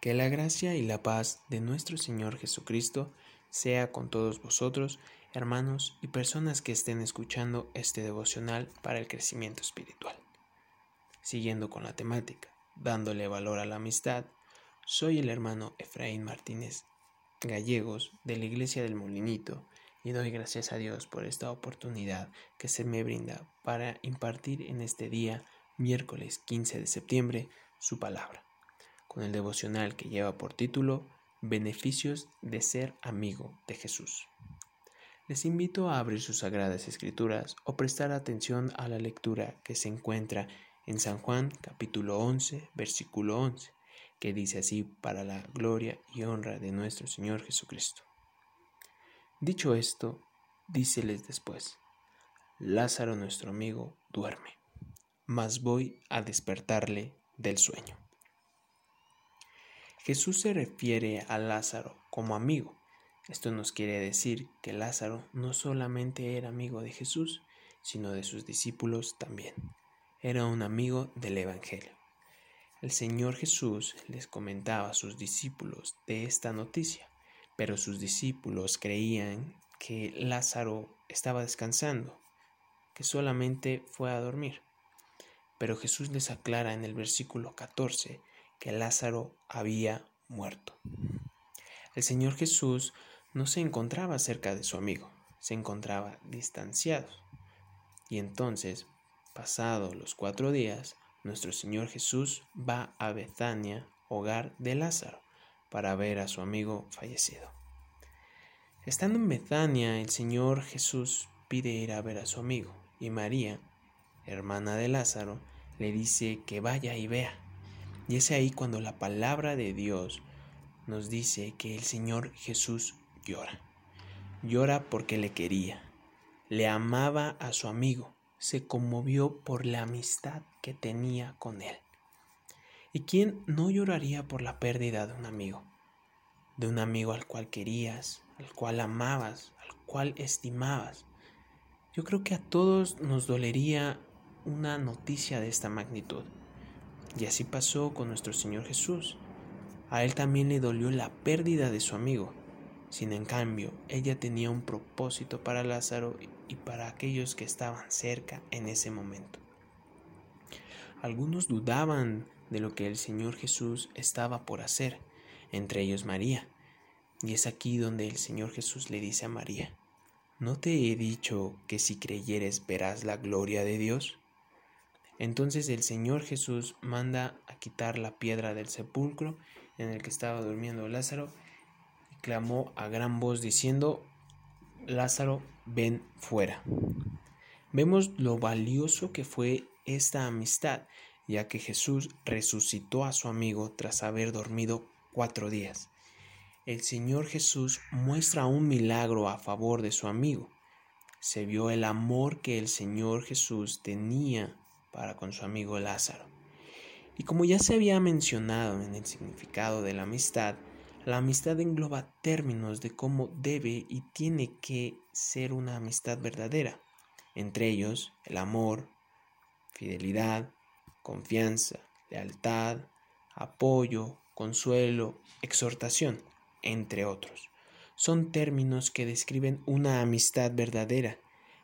Que la gracia y la paz de nuestro Señor Jesucristo sea con todos vosotros, hermanos y personas que estén escuchando este devocional para el crecimiento espiritual. Siguiendo con la temática, dándole valor a la amistad, soy el hermano Efraín Martínez Gallegos de la Iglesia del Molinito y doy gracias a Dios por esta oportunidad que se me brinda para impartir en este día, miércoles 15 de septiembre, su palabra con el devocional que lleva por título Beneficios de ser amigo de Jesús. Les invito a abrir sus sagradas escrituras o prestar atención a la lectura que se encuentra en San Juan capítulo 11 versículo 11, que dice así para la gloria y honra de nuestro Señor Jesucristo. Dicho esto, díceles después, Lázaro nuestro amigo duerme, mas voy a despertarle del sueño. Jesús se refiere a Lázaro como amigo. Esto nos quiere decir que Lázaro no solamente era amigo de Jesús, sino de sus discípulos también. Era un amigo del Evangelio. El Señor Jesús les comentaba a sus discípulos de esta noticia, pero sus discípulos creían que Lázaro estaba descansando, que solamente fue a dormir. Pero Jesús les aclara en el versículo 14 que Lázaro había muerto. El Señor Jesús no se encontraba cerca de su amigo, se encontraba distanciado. Y entonces, pasados los cuatro días, nuestro Señor Jesús va a Betania, hogar de Lázaro, para ver a su amigo fallecido. Estando en Betania, el Señor Jesús pide ir a ver a su amigo, y María, hermana de Lázaro, le dice que vaya y vea. Y es ahí cuando la palabra de Dios nos dice que el Señor Jesús llora. Llora porque le quería, le amaba a su amigo, se conmovió por la amistad que tenía con él. ¿Y quién no lloraría por la pérdida de un amigo? De un amigo al cual querías, al cual amabas, al cual estimabas. Yo creo que a todos nos dolería una noticia de esta magnitud. Y así pasó con nuestro Señor Jesús. A él también le dolió la pérdida de su amigo. Sin en cambio, ella tenía un propósito para Lázaro y para aquellos que estaban cerca en ese momento. Algunos dudaban de lo que el Señor Jesús estaba por hacer, entre ellos María. Y es aquí donde el Señor Jesús le dice a María, ¿no te he dicho que si creyeres verás la gloria de Dios? Entonces el Señor Jesús manda a quitar la piedra del sepulcro en el que estaba durmiendo Lázaro y clamó a gran voz diciendo, Lázaro, ven fuera. Vemos lo valioso que fue esta amistad, ya que Jesús resucitó a su amigo tras haber dormido cuatro días. El Señor Jesús muestra un milagro a favor de su amigo. Se vio el amor que el Señor Jesús tenía para con su amigo Lázaro. Y como ya se había mencionado en el significado de la amistad, la amistad engloba términos de cómo debe y tiene que ser una amistad verdadera, entre ellos el amor, fidelidad, confianza, lealtad, apoyo, consuelo, exhortación, entre otros. Son términos que describen una amistad verdadera,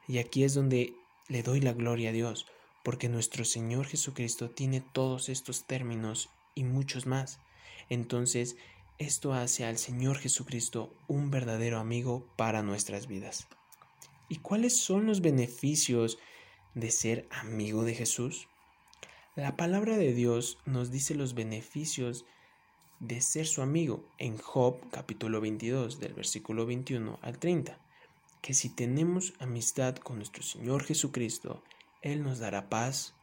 y aquí es donde le doy la gloria a Dios, porque nuestro Señor Jesucristo tiene todos estos términos y muchos más. Entonces, esto hace al Señor Jesucristo un verdadero amigo para nuestras vidas. ¿Y cuáles son los beneficios de ser amigo de Jesús? La palabra de Dios nos dice los beneficios de ser su amigo en Job capítulo 22 del versículo 21 al 30, que si tenemos amistad con nuestro Señor Jesucristo, él nos dará paz,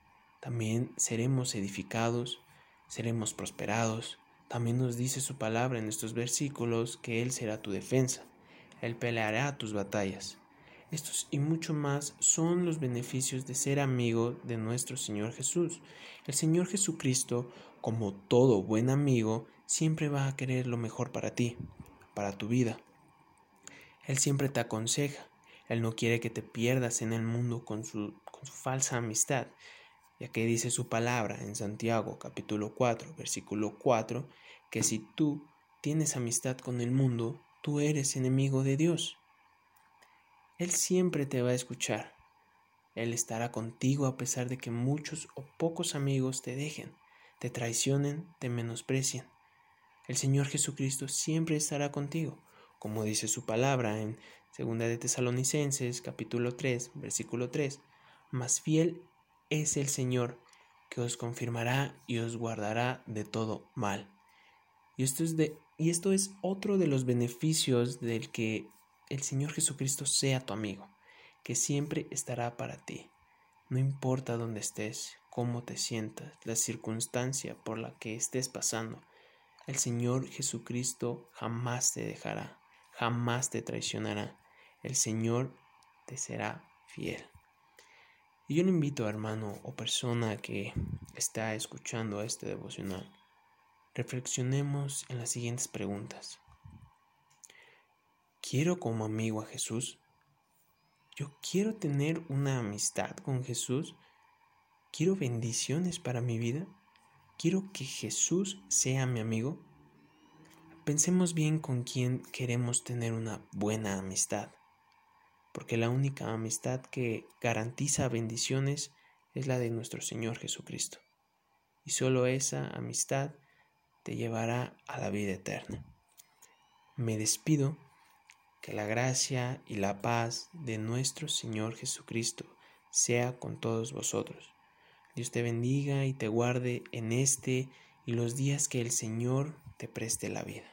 también seremos edificados, seremos prosperados. También nos dice su palabra en estos versículos que Él será tu defensa, Él peleará tus batallas. Estos y mucho más son los beneficios de ser amigo de nuestro Señor Jesús. El Señor Jesucristo, como todo buen amigo, siempre va a querer lo mejor para ti, para tu vida. Él siempre te aconseja, él no quiere que te pierdas en el mundo con su, con su falsa amistad. ya que dice su palabra en Santiago capítulo 4, versículo 4, que si tú tienes amistad con el mundo, tú eres enemigo de Dios. Él siempre te va a escuchar. Él estará contigo a pesar de que muchos o pocos amigos te dejen, te traicionen, te menosprecien. El Señor Jesucristo siempre estará contigo, como dice su palabra en 2 de Tesalonicenses capítulo 3, versículo 3. Más fiel es el Señor que os confirmará y os guardará de todo mal. Y esto es, de, y esto es otro de los beneficios del que el Señor Jesucristo sea tu amigo, que siempre estará para ti. No importa dónde estés, cómo te sientas, la circunstancia por la que estés pasando, el Señor Jesucristo jamás te dejará, jamás te traicionará. El Señor te será fiel. Y yo le invito, hermano o persona que está escuchando este devocional, reflexionemos en las siguientes preguntas. ¿Quiero como amigo a Jesús? ¿Yo quiero tener una amistad con Jesús? ¿Quiero bendiciones para mi vida? ¿Quiero que Jesús sea mi amigo? Pensemos bien con quién queremos tener una buena amistad porque la única amistad que garantiza bendiciones es la de nuestro Señor Jesucristo. Y solo esa amistad te llevará a la vida eterna. Me despido, que la gracia y la paz de nuestro Señor Jesucristo sea con todos vosotros. Dios te bendiga y te guarde en este y los días que el Señor te preste la vida.